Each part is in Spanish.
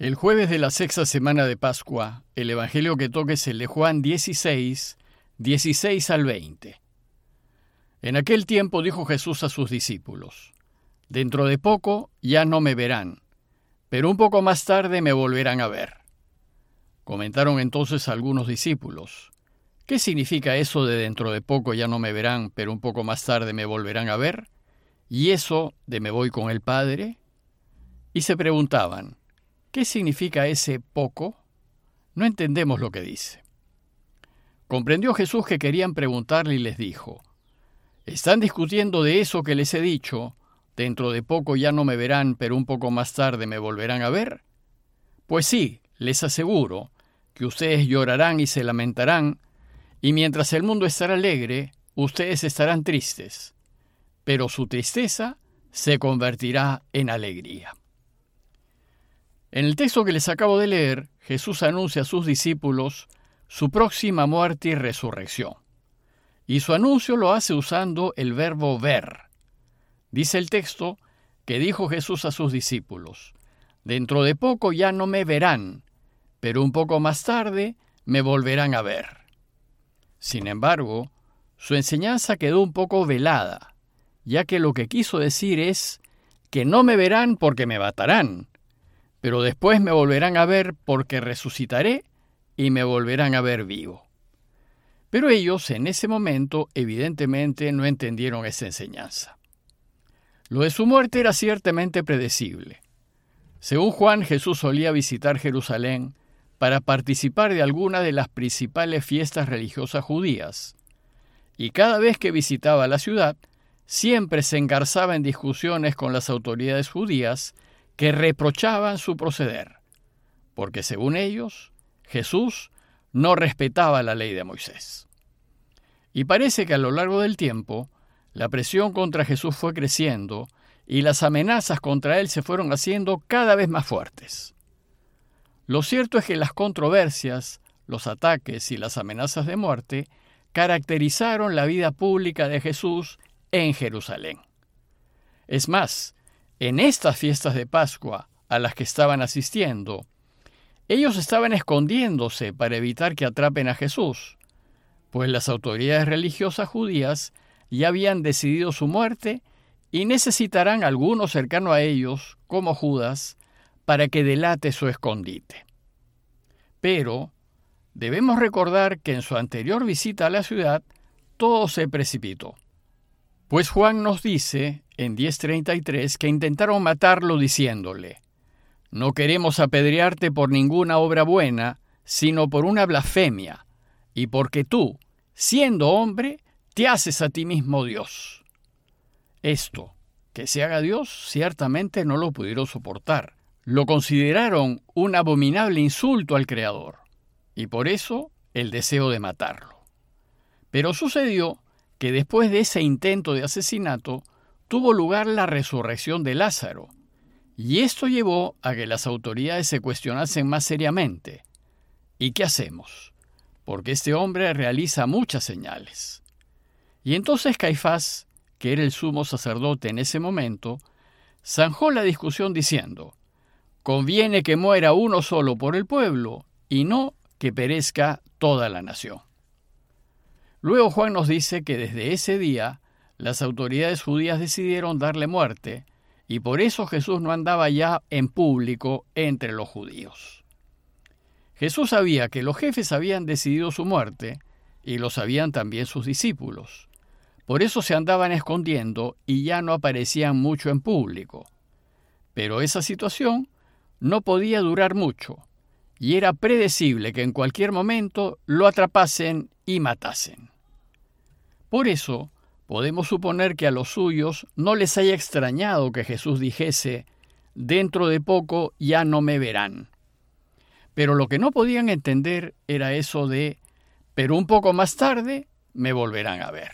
El jueves de la sexta semana de Pascua, el Evangelio que toque es el de Juan 16, 16 al 20. En aquel tiempo dijo Jesús a sus discípulos, Dentro de poco ya no me verán, pero un poco más tarde me volverán a ver. Comentaron entonces algunos discípulos, ¿qué significa eso de dentro de poco ya no me verán, pero un poco más tarde me volverán a ver? ¿Y eso de me voy con el Padre? Y se preguntaban, ¿Qué significa ese poco? No entendemos lo que dice. Comprendió Jesús que querían preguntarle y les dijo, ¿Están discutiendo de eso que les he dicho? Dentro de poco ya no me verán, pero un poco más tarde me volverán a ver. Pues sí, les aseguro que ustedes llorarán y se lamentarán, y mientras el mundo estará alegre, ustedes estarán tristes, pero su tristeza se convertirá en alegría. En el texto que les acabo de leer, Jesús anuncia a sus discípulos su próxima muerte y resurrección. Y su anuncio lo hace usando el verbo ver. Dice el texto que dijo Jesús a sus discípulos, Dentro de poco ya no me verán, pero un poco más tarde me volverán a ver. Sin embargo, su enseñanza quedó un poco velada, ya que lo que quiso decir es que no me verán porque me matarán, pero después me volverán a ver porque resucitaré y me volverán a ver vivo. Pero ellos en ese momento evidentemente no entendieron esa enseñanza. Lo de su muerte era ciertamente predecible. Según Juan, Jesús solía visitar Jerusalén para participar de alguna de las principales fiestas religiosas judías, y cada vez que visitaba la ciudad, siempre se engarzaba en discusiones con las autoridades judías que reprochaban su proceder, porque según ellos, Jesús no respetaba la ley de Moisés. Y parece que a lo largo del tiempo, la presión contra Jesús fue creciendo y las amenazas contra él se fueron haciendo cada vez más fuertes. Lo cierto es que las controversias, los ataques y las amenazas de muerte caracterizaron la vida pública de Jesús en Jerusalén. Es más, en estas fiestas de Pascua a las que estaban asistiendo, ellos estaban escondiéndose para evitar que atrapen a Jesús, pues las autoridades religiosas judías ya habían decidido su muerte y necesitarán alguno cercano a ellos, como Judas, para que delate su escondite. Pero debemos recordar que en su anterior visita a la ciudad todo se precipitó. Pues Juan nos dice en 10.33 que intentaron matarlo diciéndole, No queremos apedrearte por ninguna obra buena, sino por una blasfemia, y porque tú, siendo hombre, te haces a ti mismo Dios. Esto, que se haga Dios, ciertamente no lo pudieron soportar. Lo consideraron un abominable insulto al Creador, y por eso el deseo de matarlo. Pero sucedió que después de ese intento de asesinato tuvo lugar la resurrección de Lázaro, y esto llevó a que las autoridades se cuestionasen más seriamente. ¿Y qué hacemos? Porque este hombre realiza muchas señales. Y entonces Caifás, que era el sumo sacerdote en ese momento, zanjó la discusión diciendo, conviene que muera uno solo por el pueblo y no que perezca toda la nación. Luego Juan nos dice que desde ese día las autoridades judías decidieron darle muerte, y por eso Jesús no andaba ya en público entre los judíos. Jesús sabía que los jefes habían decidido su muerte, y lo sabían también sus discípulos. Por eso se andaban escondiendo y ya no aparecían mucho en público. Pero esa situación no podía durar mucho, y era predecible que en cualquier momento lo atrapasen y matasen. Por eso, podemos suponer que a los suyos no les haya extrañado que Jesús dijese, dentro de poco ya no me verán. Pero lo que no podían entender era eso de, pero un poco más tarde me volverán a ver.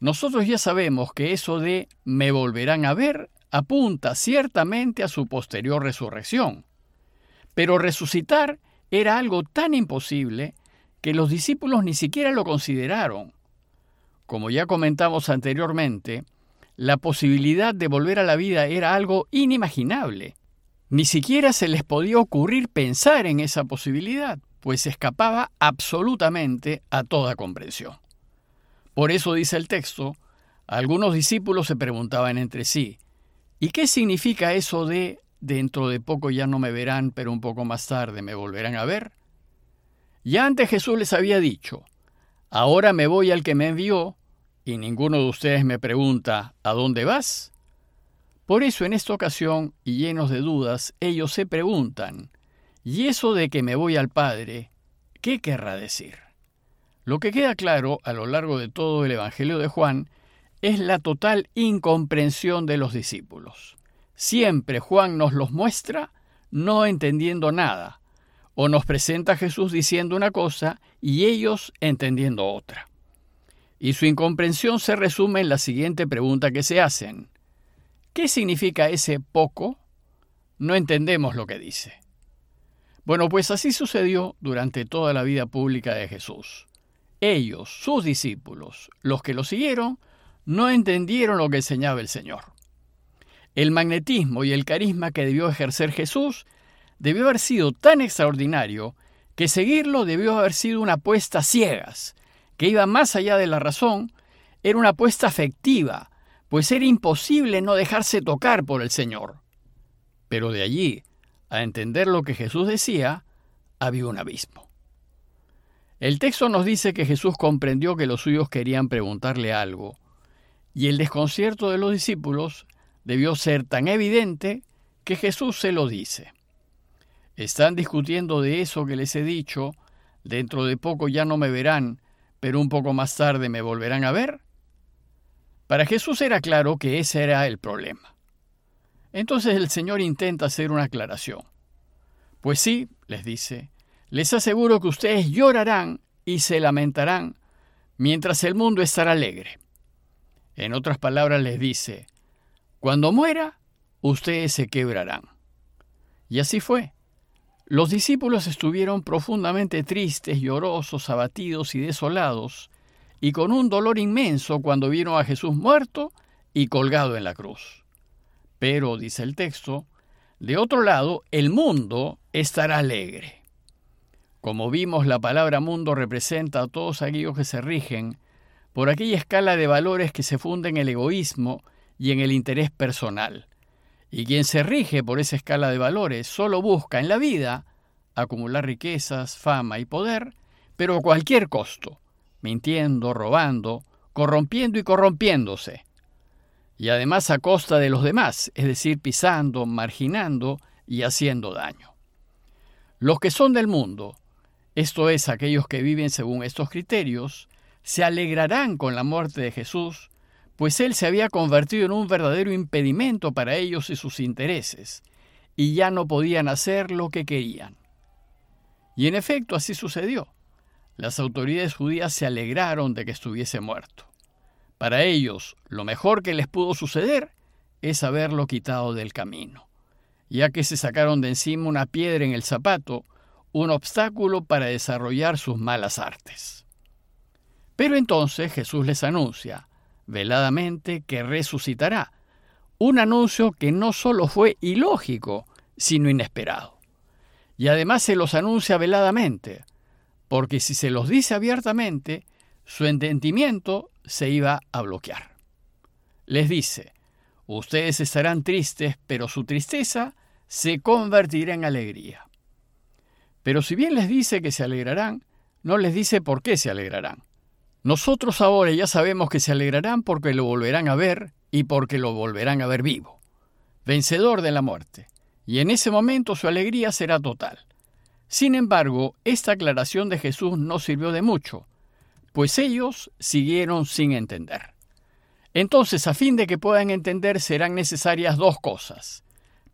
Nosotros ya sabemos que eso de me volverán a ver apunta ciertamente a su posterior resurrección. Pero resucitar era algo tan imposible que los discípulos ni siquiera lo consideraron. Como ya comentamos anteriormente, la posibilidad de volver a la vida era algo inimaginable. Ni siquiera se les podía ocurrir pensar en esa posibilidad, pues escapaba absolutamente a toda comprensión. Por eso dice el texto, algunos discípulos se preguntaban entre sí, ¿y qué significa eso de dentro de poco ya no me verán, pero un poco más tarde me volverán a ver? Ya antes Jesús les había dicho, ahora me voy al que me envió, y ninguno de ustedes me pregunta, ¿a dónde vas? Por eso en esta ocasión, y llenos de dudas, ellos se preguntan, ¿y eso de que me voy al Padre, qué querrá decir? Lo que queda claro a lo largo de todo el Evangelio de Juan es la total incomprensión de los discípulos. Siempre Juan nos los muestra no entendiendo nada, o nos presenta a Jesús diciendo una cosa y ellos entendiendo otra. Y su incomprensión se resume en la siguiente pregunta que se hacen. ¿Qué significa ese poco? No entendemos lo que dice. Bueno, pues así sucedió durante toda la vida pública de Jesús. Ellos, sus discípulos, los que lo siguieron, no entendieron lo que enseñaba el Señor. El magnetismo y el carisma que debió ejercer Jesús debió haber sido tan extraordinario que seguirlo debió haber sido una apuesta ciegas, que iba más allá de la razón, era una apuesta afectiva, pues era imposible no dejarse tocar por el Señor. Pero de allí a entender lo que Jesús decía, había un abismo. El texto nos dice que Jesús comprendió que los suyos querían preguntarle algo, y el desconcierto de los discípulos debió ser tan evidente que Jesús se lo dice. Están discutiendo de eso que les he dicho, dentro de poco ya no me verán, pero un poco más tarde me volverán a ver. Para Jesús era claro que ese era el problema. Entonces el Señor intenta hacer una aclaración. Pues sí, les dice, les aseguro que ustedes llorarán y se lamentarán mientras el mundo estará alegre. En otras palabras les dice, cuando muera, ustedes se quebrarán. Y así fue. Los discípulos estuvieron profundamente tristes, llorosos, abatidos y desolados, y con un dolor inmenso cuando vieron a Jesús muerto y colgado en la cruz. Pero, dice el texto, de otro lado, el mundo estará alegre. Como vimos, la palabra mundo representa a todos aquellos que se rigen por aquella escala de valores que se funda en el egoísmo y en el interés personal. Y quien se rige por esa escala de valores solo busca en la vida acumular riquezas, fama y poder, pero a cualquier costo, mintiendo, robando, corrompiendo y corrompiéndose. Y además a costa de los demás, es decir, pisando, marginando y haciendo daño. Los que son del mundo esto es, aquellos que viven según estos criterios, se alegrarán con la muerte de Jesús, pues Él se había convertido en un verdadero impedimento para ellos y sus intereses, y ya no podían hacer lo que querían. Y en efecto así sucedió. Las autoridades judías se alegraron de que estuviese muerto. Para ellos, lo mejor que les pudo suceder es haberlo quitado del camino, ya que se sacaron de encima una piedra en el zapato un obstáculo para desarrollar sus malas artes. Pero entonces Jesús les anuncia, veladamente, que resucitará, un anuncio que no solo fue ilógico, sino inesperado. Y además se los anuncia veladamente, porque si se los dice abiertamente, su entendimiento se iba a bloquear. Les dice, ustedes estarán tristes, pero su tristeza se convertirá en alegría. Pero si bien les dice que se alegrarán, no les dice por qué se alegrarán. Nosotros ahora ya sabemos que se alegrarán porque lo volverán a ver y porque lo volverán a ver vivo, vencedor de la muerte, y en ese momento su alegría será total. Sin embargo, esta aclaración de Jesús no sirvió de mucho, pues ellos siguieron sin entender. Entonces, a fin de que puedan entender, serán necesarias dos cosas.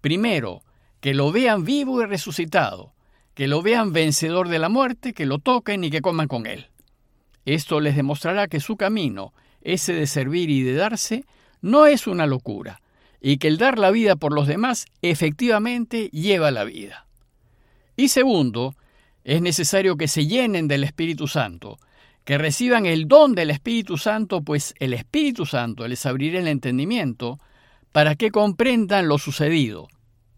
Primero, que lo vean vivo y resucitado, que lo vean vencedor de la muerte, que lo toquen y que coman con él. Esto les demostrará que su camino, ese de servir y de darse, no es una locura, y que el dar la vida por los demás efectivamente lleva la vida. Y segundo, es necesario que se llenen del Espíritu Santo, que reciban el don del Espíritu Santo, pues el Espíritu Santo les abrirá el entendimiento para que comprendan lo sucedido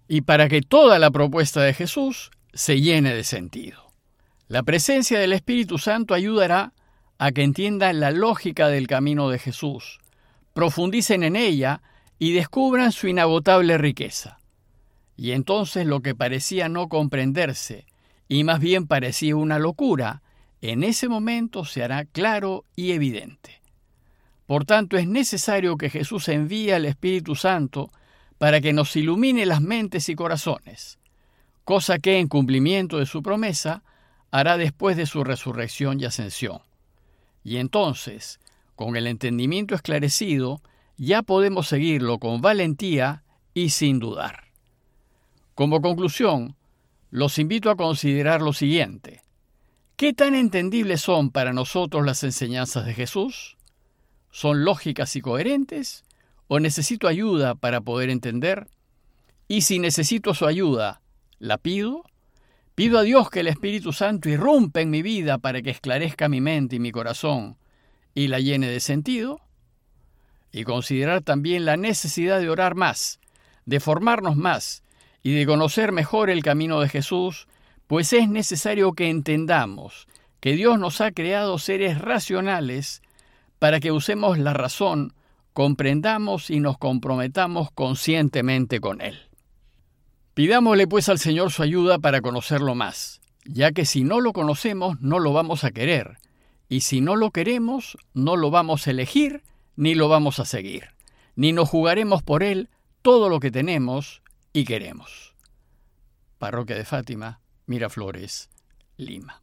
y para que toda la propuesta de Jesús se llene de sentido. La presencia del Espíritu Santo ayudará a que entiendan la lógica del camino de Jesús, profundicen en ella y descubran su inagotable riqueza. Y entonces lo que parecía no comprenderse, y más bien parecía una locura, en ese momento se hará claro y evidente. Por tanto, es necesario que Jesús envíe al Espíritu Santo para que nos ilumine las mentes y corazones, cosa que en cumplimiento de su promesa hará después de su resurrección y ascensión. Y entonces, con el entendimiento esclarecido, ya podemos seguirlo con valentía y sin dudar. Como conclusión, los invito a considerar lo siguiente. ¿Qué tan entendibles son para nosotros las enseñanzas de Jesús? ¿Son lógicas y coherentes? ¿O necesito ayuda para poder entender? Y si necesito su ayuda, ¿la pido? ¿Pido a Dios que el Espíritu Santo irrumpa en mi vida para que esclarezca mi mente y mi corazón y la llene de sentido? Y considerar también la necesidad de orar más, de formarnos más y de conocer mejor el camino de Jesús, pues es necesario que entendamos que Dios nos ha creado seres racionales para que usemos la razón comprendamos y nos comprometamos conscientemente con Él. Pidámosle pues al Señor su ayuda para conocerlo más, ya que si no lo conocemos no lo vamos a querer, y si no lo queremos no lo vamos a elegir ni lo vamos a seguir, ni nos jugaremos por Él todo lo que tenemos y queremos. Parroquia de Fátima, Miraflores, Lima.